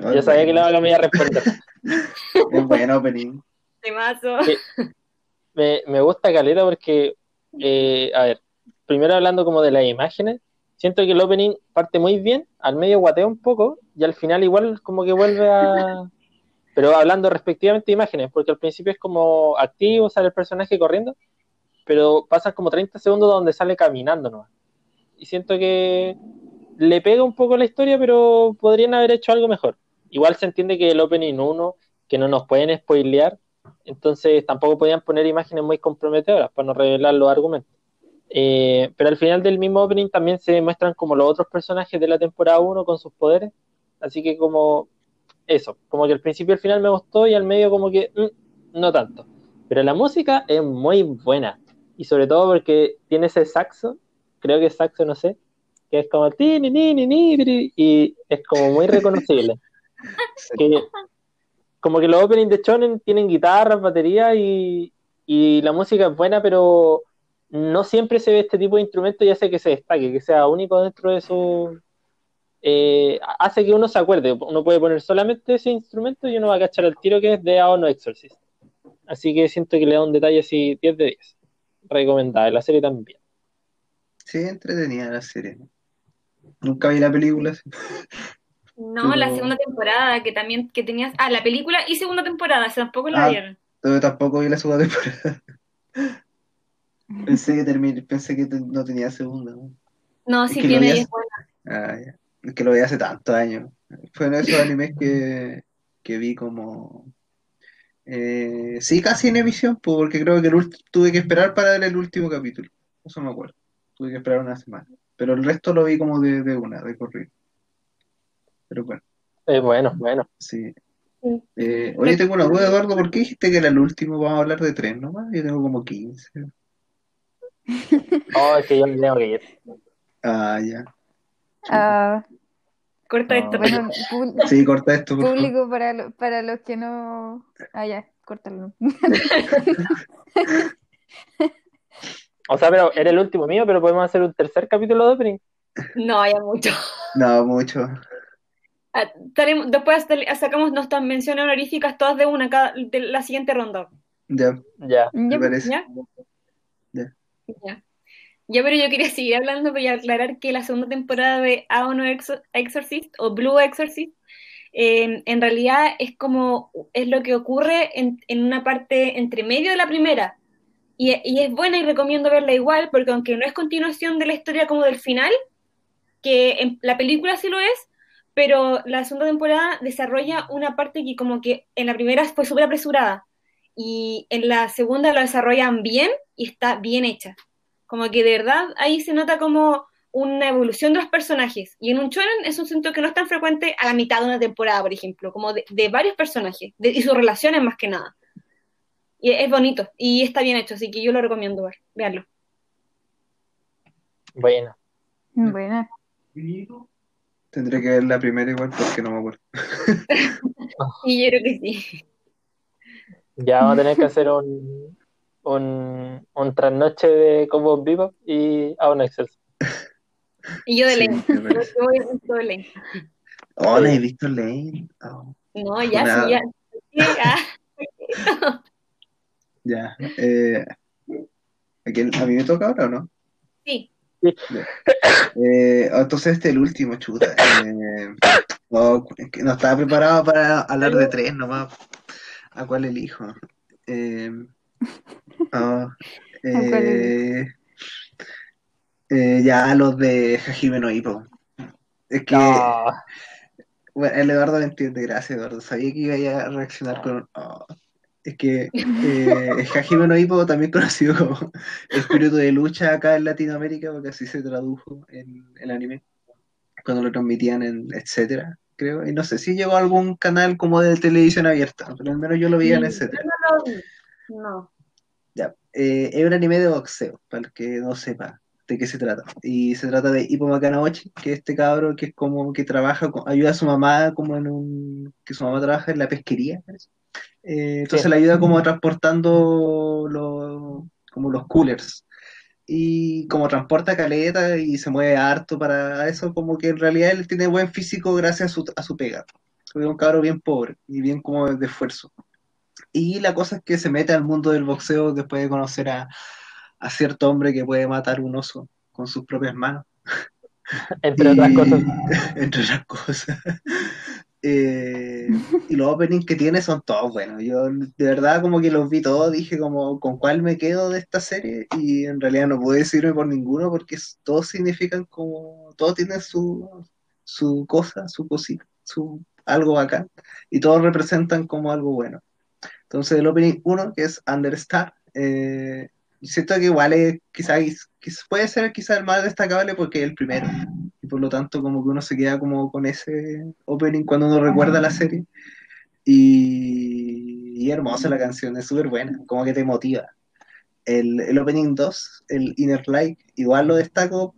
Ay, Yo sabía que la me iba a responder. Es bueno opening. Temazo. Me, me gusta Caleta porque, eh, a ver, primero hablando como de las imágenes, siento que el opening parte muy bien, al medio guatea un poco y al final igual como que vuelve a... Pero hablando respectivamente de imágenes, porque al principio es como activo, sale el personaje corriendo, pero pasan como 30 segundos donde sale caminando nomás. Y siento que le pega un poco la historia, pero podrían haber hecho algo mejor. Igual se entiende que el opening 1, que no nos pueden spoilear, entonces tampoco podían poner imágenes muy comprometedoras para no revelar los argumentos. Eh, pero al final del mismo opening también se muestran como los otros personajes de la temporada 1 con sus poderes, así que como eso, como que al principio y al final me gustó y al medio como que mm, no tanto. Pero la música es muy buena y sobre todo porque tiene ese saxo, creo que es saxo, no sé, que es como ti, ni, ni, ni, y es como muy reconocible. que como que los openings de Shonen tienen guitarras, batería y, y la música es buena, pero no siempre se ve este tipo de instrumento y hace que se destaque, que sea único dentro de su... eh, hace que uno se acuerde, uno puede poner solamente ese instrumento y uno va a cachar al tiro que es de Aono Exorcist. Así que siento que le da un detalle así 10 de 10. Recomendada, la serie también. Sí, entretenida la serie. Nunca vi la película. así. No, la segunda temporada que también que tenías. Ah, la película y segunda temporada, esa tampoco la Ah. vieron. Yo tampoco vi la segunda temporada. Pensé que terminé, pensé que no tenía segunda. ¿no? No, Es sí que lo tiene vi y hace- es buena. Ah, ya. Es que lo vi hace tantos años. Fue en esos animes que, que vi como... eh, sí, casi en emisión, pues, porque creo que el tuve que esperar para ver el último capítulo. Eso me acuerdo. Tuve que esperar una semana. Pero el resto lo vi como de, de una, de corrido. Pero bueno, Eh, bueno, bueno. sí. Sí. Eh, oye, tengo una duda, Eduardo. ¿Por qué dijiste que era el último? Vamos a hablar de tres nomás. Yo tengo como 15. Oh, es que yo me tengo que ir. Ah, ya. Ah, Corta esto. bueno, Sí, corta esto, por favor. público para, lo- para los que no. Ah, ya, córtalo. O sea, pero era el último mío, pero podemos hacer un tercer capítulo de opening. No, ya mucho. No, mucho. Ah, después sacamos nuestras menciones honoríficas todas de una cada, de la siguiente ronda. Ya, Ya. me Ya, parece. ¿Ya? Ya. Pero yo quería seguir hablando y aclarar que la segunda temporada de Aono Exo- Exorcist o Blue Exorcist eh, en realidad es como es lo que ocurre en, en una parte entre medio de la primera. Y, y es buena y recomiendo verla igual, porque aunque no es continuación de la historia como del final, que en la película sí lo es, pero la segunda temporada desarrolla una parte que como que en la primera fue súper apresurada y en la segunda lo desarrollan bien y está bien hecha. Como que de verdad ahí se nota como una evolución de los personajes. Y en un shonen es un asunto que no es tan frecuente a la mitad de una temporada, por ejemplo, como de, de varios personajes de- y sus relaciones más que nada. Y es bonito y está bien hecho, así que yo lo recomiendo ver, veanlo. Bueno. Buena. Tendré que ver la primera igual porque no me acuerdo. Y yo creo que sí. Ya vamos a tener que hacer un, un, un trasnoche de Combo Vivo y a un Excel. Y yo de Sí, Lane. me Yo parece. voy a visto de Lane. Oh, ¿no he visto Lane? Oh, No, ya, Una- sí, ya. Sí, ya. Eh, ¿a, quién- a mí me toca ahora o no? sí. Eh, oh, entonces este es el último, chuta. Eh, oh, no estaba preparado para hablar de tres nomás. ¿A cuál elijo? Eh, oh, eh, eh, ya los de Hajime no Ippo. Es que No, bueno, el Eduardo me entiende, gracias Eduardo. Sabía que iba a reaccionar con oh, Es que eh, Hajime no Ippo, también conocido como espíritu de lucha acá en Latinoamérica, porque así se tradujo en el anime, cuando lo transmitían en etcétera, creo. Y no sé si llegó a algún canal como de televisión abierta, pero al menos yo lo veía en Mm, etcétera. No, no, no, no. Ya, eh, es un anime de boxeo, para el que no sepa de qué se trata. Y se trata de Ippo Makanaochi, que es este cabro que es como que trabaja, con- ayuda a su mamá como en un, que su mamá trabaja en la pesquería, parece. Eh, entonces Sí. le ayuda como transportando los, como los coolers. Y como transporta caleta y se mueve harto para eso, como que en realidad él tiene buen físico gracias a su, a su pega. Es un cabro bien pobre y bien como de esfuerzo. Y la cosa es que se mete al mundo del boxeo después de conocer a, a cierto hombre que puede matar un oso con sus propias manos. entre otras Y- cosas. Entre otras cosas. Eh, y los openings que tiene son todos buenos. Yo de verdad como que los vi todos, dije como con cuál me quedo de esta serie y en realidad no puedo decirme por ninguno porque todos significan como, todos tienen su, su cosa, su cosita, su algo bacán y todos representan como algo bueno. Entonces el opening 1 que es Understar, eh, siento que igual es quizás puede ser quizás el más destacable porque es el primero y por lo tanto como que uno se queda como con ese opening cuando uno recuerda la serie y, y hermosa la canción, es súper buena, como que te motiva. El, el opening 2, el Inner Light, igual lo destaco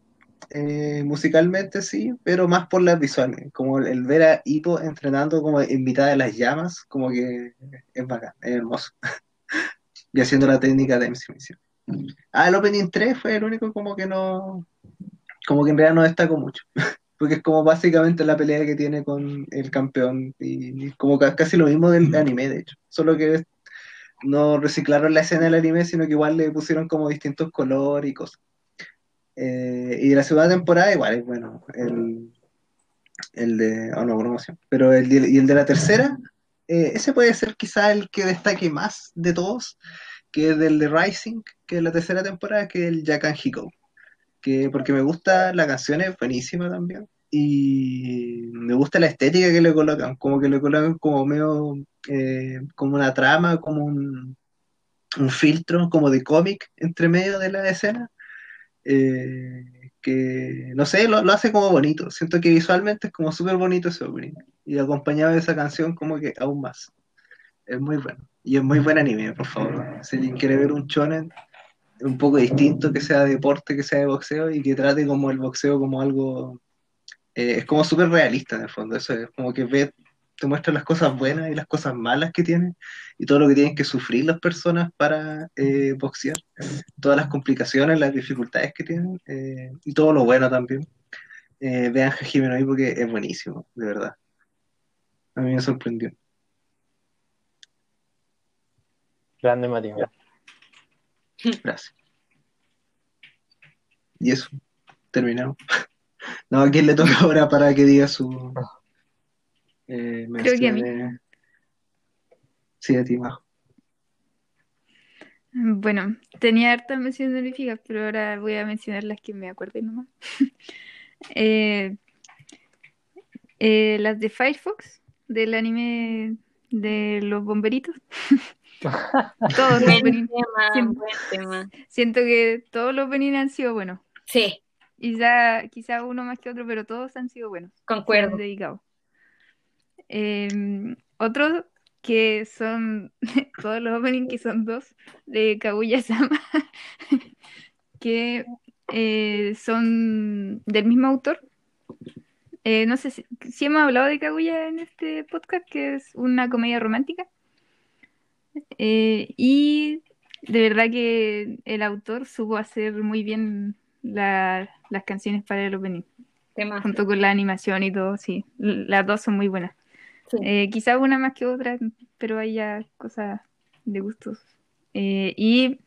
eh, musicalmente, sí, pero más por las visuales, como el, el ver a Hippo entrenando como en mitad de las llamas, como que es bacán, es hermoso. y haciendo la técnica de MC. Ah, el opening 3 fue el único como que no, como que en realidad no destaco mucho. Porque es como básicamente la pelea que tiene con el campeón y, y como ca- casi lo mismo del anime, de hecho. Solo que no reciclaron la escena del anime, sino que igual le pusieron como distintos colores y cosas. Eh, y de la segunda temporada igual es bueno, el, el de, oh no, promoción, pero el, de- y el de la tercera, eh, ese puede ser quizá el que destaque más de todos, que es del de Rising, que es la tercera temporada, que es el Jakan Hiko, que porque me gusta la canción, es buenísima también, y me gusta la estética que le colocan, como que le colocan como medio, eh, como una trama, como un, un filtro, como de cómic entre medio de la escena, eh, que no sé, lo, lo hace como bonito, siento que visualmente es como súper bonito ese opening, y acompañado de esa canción como que aún más. Es muy bueno. Y es muy buen anime, por favor. Si alguien quiere ver un shonen un poco distinto, que sea de deporte, que sea de boxeo y que trate como el boxeo como algo... eh, es como súper realista en el fondo. Eso es como que ve, te muestra las cosas buenas y las cosas malas que tienen y todo lo que tienen que sufrir las personas para eh, boxear. Todas las complicaciones, las dificultades que tienen eh, y todo lo bueno también. Vean no Ippo porque es buenísimo, de verdad. A mí me sorprendió. Grande Matías. Gracias. Y eso, terminamos. No, ¿a quién le toca ahora para que diga su eh, Creo que a mí. Sí, a ti, Majo. Bueno, tenía hartas menciones honoríficas, pero ahora voy a mencionar las que me acuerde nomás. Eh, eh, las de Firefox, del anime de los bomberitos. Todos los Buen openings. tema, Siempre. buen tema. Siento que todos los openings han sido buenos. Sí, Quizá, quizá uno más que otro, pero todos han sido buenos. Concuerdo. dedicado. Eh, otros que son todos los openings que son dos de Kaguya-sama que eh, son del mismo autor. Eh, no sé si, si hemos hablado de Kaguya en este podcast, que es una comedia romántica. Eh, y de verdad que el autor supo hacer muy bien la- las canciones para el opening, junto con la animación y todo, sí. Las dos son muy buenas. Sí. Eh, quizás una más que otra, pero hay ya cosas de gustos. Eh, y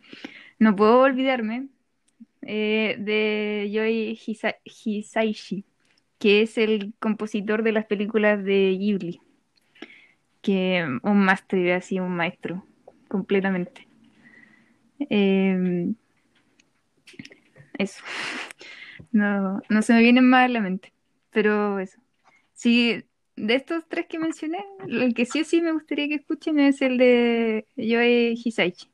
no puedo olvidarme eh, de Yoi Hisa- Hisaishi, que es el compositor de las películas de Ghibli, que un máster, así un maestro, completamente. Eh, eso. No, no se me vienen más a la mente, pero eso. Sí, de estos tres que mencioné, el que sí o sí me gustaría que escuchen es el de Yoe Hisaishi,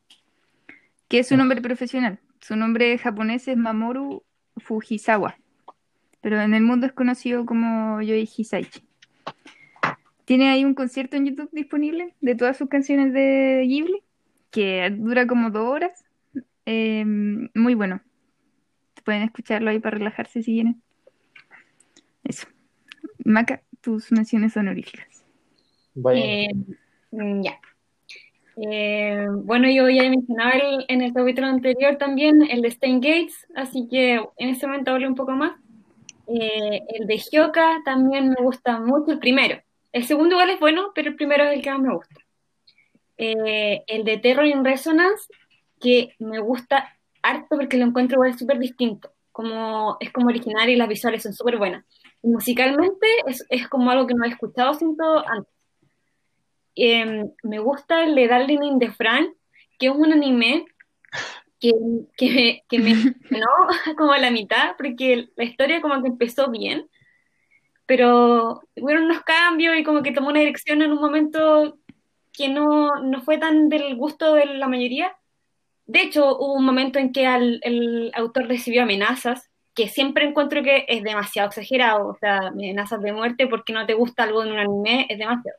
que es su nombre profesional. Su nombre japonés es Mamoru Fujisawa, pero en el mundo es conocido como Yoe Hisaishi. Tiene ahí un concierto en YouTube disponible de todas sus canciones de Ghibli, que dura como dos horas. Eh, muy bueno. Pueden escucharlo ahí para relajarse si quieren. Eso. Maca, tus menciones honoríficas. Bueno, Eh, mm, ya. Eh, bueno, yo ya mencionaba el- en el capítulo anterior también el de Stein Gates, así que en ese momento hablé un poco más. Eh, el de Hyoka también me gusta mucho, el primero. El segundo igual es bueno, pero el primero es el que más me gusta. Eh, el de Terror in Resonance, que me gusta harto porque lo encuentro igual súper distinto. Como, es como original y las visuales son súper buenas. Y musicalmente es, es como algo que no he escuchado siento antes. Eh, me gusta el de Darling in the Franxx, que es un anime que, que, me- que me no como a la mitad, porque la historia como que empezó bien, pero hubo unos cambios y como que tomó una dirección en un momento que no, no fue tan del gusto de la mayoría. De hecho, hubo un momento en que al- el autor recibió amenazas, que siempre encuentro que es demasiado exagerado, o sea, amenazas de muerte porque no te gusta algo en un anime es demasiado.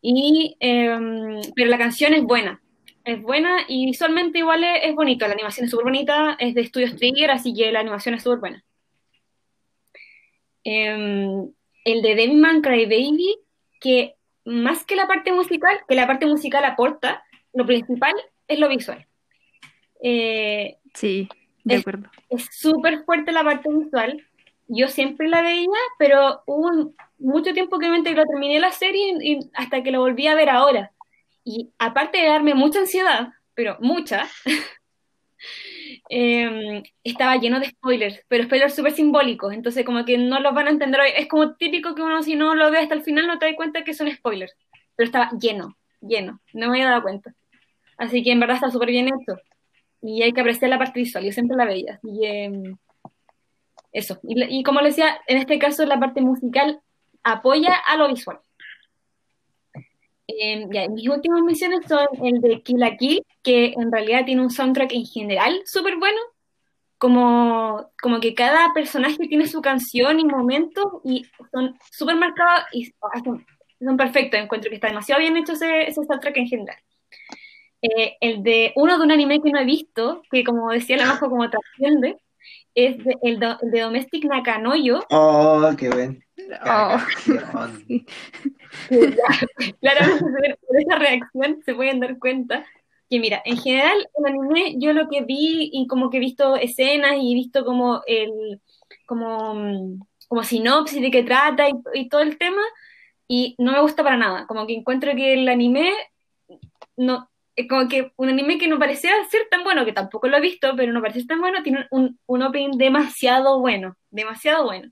Y, em, pero la canción es buena, es buena y visualmente igual es, es bonito, la animación es súper bonita, es de Studios Trigger, así que la animación es súper buena. Em, el de Devilman Crybaby, que más que la parte musical, que la parte musical aporta, lo principal es lo visual. Eh, Sí, de Es- acuerdo. es súper fuerte la parte visual. Yo siempre la veía, pero hubo un- mucho tiempo que me que terminé la serie y, y hasta que lo volví a ver ahora. Y aparte de darme mucha ansiedad, pero mucha, em, estaba lleno de spoilers, pero spoilers súper simbólicos, entonces como que no los van a entender hoy. Es como típico que uno si no lo ve hasta el final no te da cuenta que son spoilers, pero estaba lleno, lleno, no me había dado cuenta. Así que en verdad está súper bien hecho. Y hay que apreciar la parte visual, yo siempre la veía. Que, em, eso. Y, y como les decía, en este caso la parte musical apoya a lo visual. Em, ya, mis últimas menciones son el de Kill la Kill, que en realidad tiene un soundtrack en general súper bueno. Como, como que cada personaje tiene su canción y momentos y son súper marcados y son, son perfectos. Encuentro que está demasiado bien hecho ese, soundtrack en general. Eh, el de uno de un anime que no he visto, que como decía la Majo, como trasciende, es de- el, el de Domestic Nakanoyo, Oh, qué buen. Oh, sí. ve- por esa reacción se pueden dar cuenta. Que mira, en general el anime yo lo que vi y como que he visto escenas y he visto como el como, como sinopsis de qué trata y, y todo el tema y no me gusta para nada, como que encuentro que el anime no es como que un anime que no parecía ser tan bueno, que tampoco lo he visto, pero no parece tan bueno, tiene un, un opening demasiado bueno, demasiado bueno.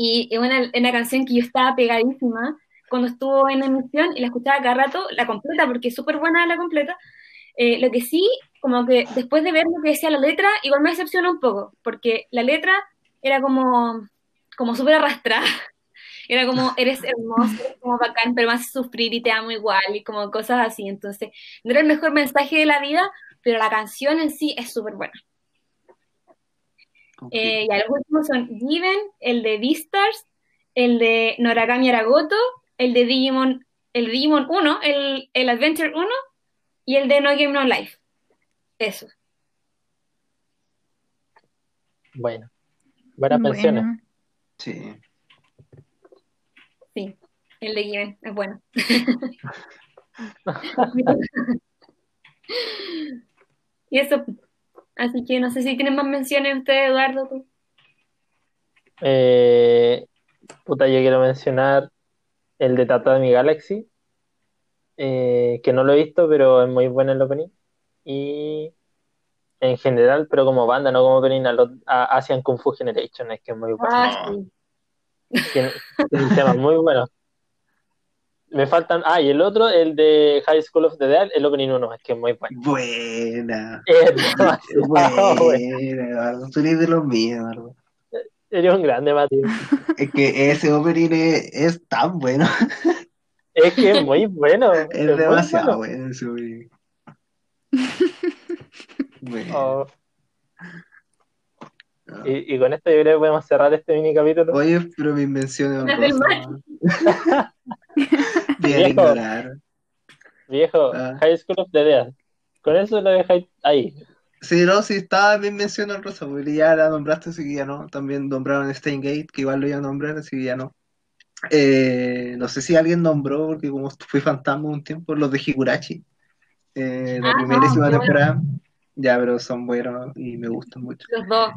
Y es una, una canción que yo estaba pegadísima cuando estuvo en emisión y la escuchaba cada rato, la completa, porque es súper buena la completa. Eh, lo que sí, como que después de ver lo que decía la letra, igual me decepcionó un poco, porque la letra era como, como súper arrastrada. Era como, eres hermoso, eres como bacán, pero a sufrir y te amo igual, y como cosas así. Entonces, no era el mejor mensaje de la vida, pero la canción en sí es súper buena. Eh, y a los últimos son Given, el de Beastars, el de Noragami Aragoto, el de Digimon, el Digimon 1, el, el Adventure 1 y el de No Game No Life. Eso. bueno. Buenas pensiones. Bueno, Sí. Sí, el de Given es bueno. y eso, Así que no sé si tienen más menciones ustedes, Eduardo. Tú. Eh, puta, yo quiero mencionar el de Tatami Galaxy, eh, que no lo he visto, pero es muy bueno el opening. Y en general, pero como banda, no como opening, a, los- a Asian Kung Fu Generation, es que es muy bueno. Ah, sí. Tiene, muy buenos. Me faltan. Ah, y el otro, el de High School of the Dead, el opening 1, es que es muy bueno. Buena. Es demasiado bueno. Buena, Eduardo. Tú eres de los míos, Eduardo. Eres un grande, Mati. Es que ese opening es, es tan bueno. Es que es muy bueno. Es demasiado bueno. bueno ese opening. Bueno, Oh, y, y con esto yo creo que podemos cerrar este mini capítulo. Oye, pero mis menciones Las del honrosas. Bien Viejo. ignorar. Viejo, Ah. High School of the Dead. Con eso lo dejáis ahí. Sí, no, sí, estaba bien mención honrosa, porque ya la nombraste, así que ya no. También nombraron Steingate, que igual lo iba a nombrar, así que ya no. Eh, no sé si alguien nombró, porque como fui fantasma un tiempo, los de Higurashi. Eh, la Ah, primerísima no, temporada. Ya, pero son buenos y me gustan mucho. Los dos.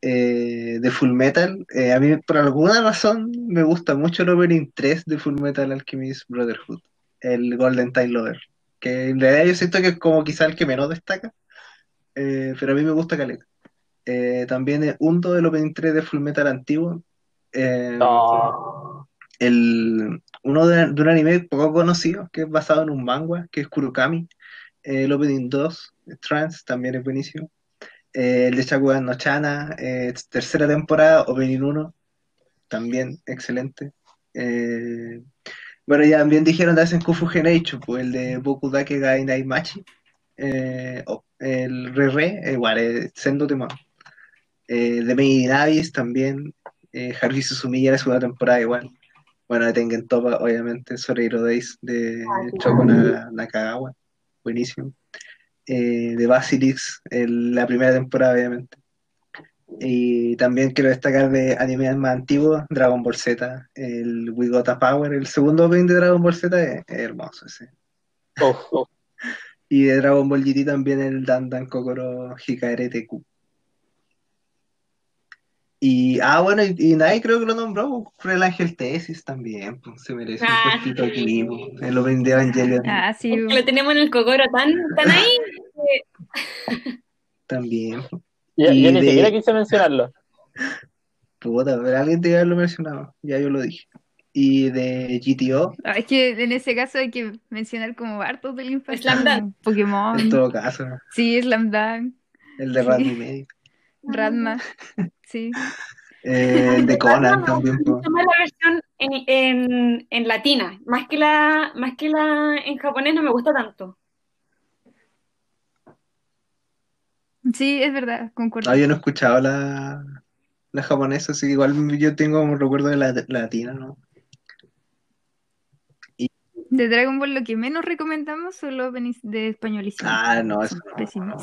Eh, de Full Metal, eh, a mí por alguna razón me gusta mucho el opening 3 de Full Metal Alchemist Brotherhood, el Golden Time Lover, que en realidad yo siento que es como quizá el que menos destaca, eh, pero a mí me gusta caleta. Eh, también es Undo, el opening 3 de Full Metal antiguo, No. el, uno de, de un anime poco conocido, que es basado en un manga, que es Kurukami, el opening 2, Trans, también es buenísimo. Eh, el de Shakugan no Chana, eh, tercera temporada, Opening 1, también excelente. Eh, bueno, ya también dijeron de Asen Kufu Generation, pues el de Boku Dake Gai Naimachi, eh, o- el Re Re, igual, eh, sendo tema. De Made in Abyss también, Haruhi Suzumiya la segunda temporada igual. Bueno, de Tengen Toppa, obviamente, Soreiro Days de Choko Na- Nakagawa, buenísimo eh, de Basilix en la primera temporada, obviamente. Y también quiero destacar de animes más antiguos, Dragon Ball Z, el We Got a Power, el segundo opening de Dragon Ball Z es, es hermoso ese. Uf, uf. Y de Dragon Ball GT también el Dan Dan Kokoro Hikaere Teku. Y, ah, bueno, y, y nadie creo que lo nombró, Cruel Ángel Tesis también, pues, se merece un Ah, sí. aquí, pues, el opening de Evangelion Ah, sí. Lo tenemos en el cocoro tan, tan ahí. también. Yo, Y yo ni de- siquiera quise mencionarlo. Puta, pero alguien te haberlo mencionado, ya yo lo dije. Y de GTO, Ah, es que en ese caso hay que mencionar como hartos de la infancia. Slam Dunk. Pokémon. en todo caso, Sí, Slam Dunk, el de Sí. Randy Medio, Radma. Sí. eh, de Conan Me también, la versión en, en, en latina, más que la, más que la en japonés no me gusta tanto. Sí, es verdad, concuerdo. Ah, yo no he escuchado la, la japonesa, así que igual yo tengo un recuerdo de la, la latina, ¿no? De Dragon Ball lo que menos recomendamos son los de españolísimo. Ah, no, eso Son no. pésimos.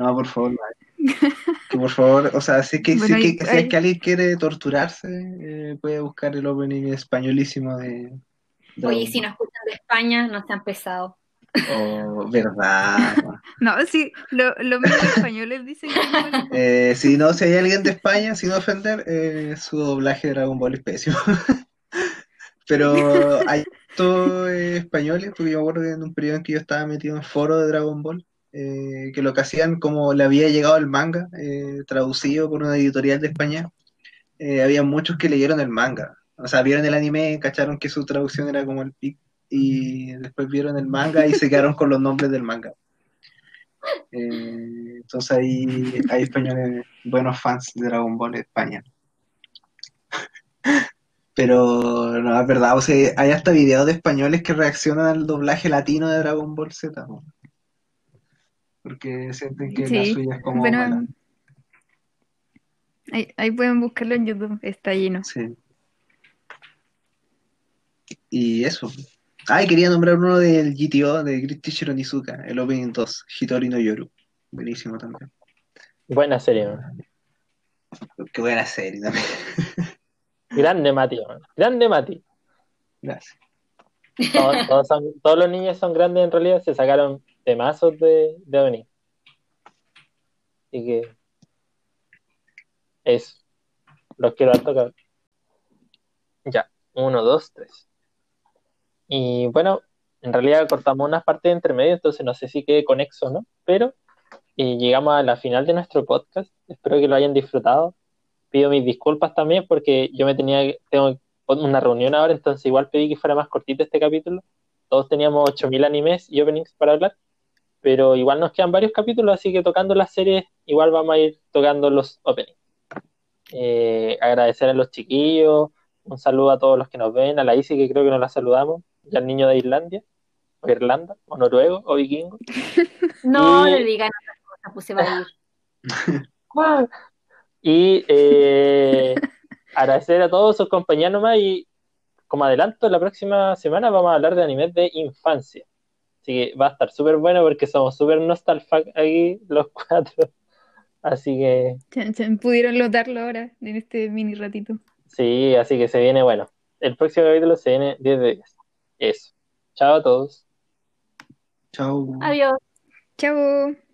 No, por favor, no. Que por favor, o sea, si es que, si Bueno, hay- que, si es que alguien quiere torturarse, eh, puede buscar el opening españolísimo de Dragon Oye, si nos escuchan de España, no sean pesados. Oh, verdad. No, sí, lo- los mismos españoles dicen que. Eh, si no, si hay alguien de España, sin ofender, eh, su doblaje de Dragon Ball es pésimo. Pero hay estos eh, españoles, porque yo me acuerdo que en un periodo en que yo estaba metido en foro de Dragon Ball, eh, que lo que hacían, como le había llegado el manga, eh, traducido por una editorial de España, eh, había muchos que leyeron el manga. O sea, vieron el anime, cacharon que su traducción era como el pic, y después vieron el manga y se quedaron con los nombres del manga. Entonces ahí hay españoles, buenos fans de Dragon Ball en España. Pero no, es verdad, o sea, hay hasta videos de españoles que reaccionan al doblaje latino de Dragon Ball Z, ¿no? Porque sienten que la Sí, suya es como bueno, mala. ahí, ahí pueden buscarlo en YouTube, está lleno. Sí. Y eso. Ah, y quería nombrar uno del GTO de Great Teacher Onizuka, el Opening 2, Hitori no Yoru. Buenísimo también. Buena serie, man. Qué buena serie también. Grande Mati, man. Grande Mati. Gracias. Todos, todos son- todos los niños son grandes en realidad, se sacaron temazos de, de opening. Así que eso. Los quiero harto, cabrón. Ya, uno, dos, tres. Y bueno, en realidad cortamos unas partes entre medio, entonces no sé si quede conexo o no, pero eh, llegamos a la final de nuestro podcast. Espero que lo hayan disfrutado. Pido mis disculpas también porque yo me tenía, tengo una reunión ahora, entonces igual pedí que fuera más cortito este capítulo. Todos teníamos 8000 animes y openings para hablar, pero igual nos quedan varios capítulos, así que tocando las series, igual vamos a ir tocando los openings. Eh, agradecer a los chiquillos, un saludo a todos los que nos ven, a la Isi que creo que nos la saludamos, y al niño de Islandia, o Irlanda, o noruego, o vikingo. No Y- le digan otras cosas, pues se va a ir. Y eh, agradecer a todos sus compañeros nomás y como adelanto, la próxima semana vamos a hablar de animes de infancia. Así que va a estar súper bueno porque somos súper nostalfac aquí los cuatro. Así que Chan, chan, pudieron notarlo ahora en este mini ratito. sí, así que se viene bueno. El próximo capítulo se viene 10 de 10. Eso. Chao a todos. Chao. Adiós. Chao.